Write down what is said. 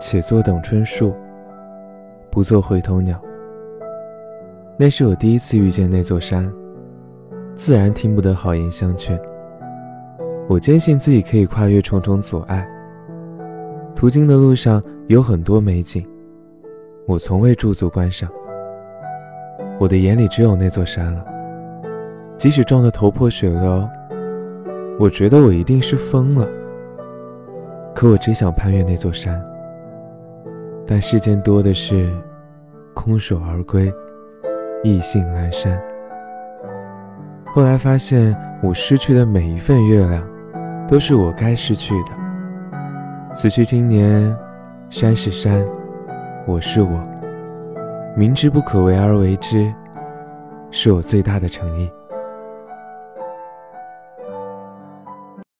且坐等春树，不做回头鸟。那是我第一次遇见那座山，自然听不得好言相劝。我坚信自己可以跨越重重阻碍。途经的路上有很多美景，我从未驻足观赏。我的眼里只有那座山了，即使撞得头破血流，我觉得我一定是疯了。可我只想攀越那座山，但世间多的是空手而归，意兴阑珊。后来发现，我失去的每一份月亮，都是我该失去的。此去经年，山是山，我是我。明知不可为而为之，是我最大的诚意。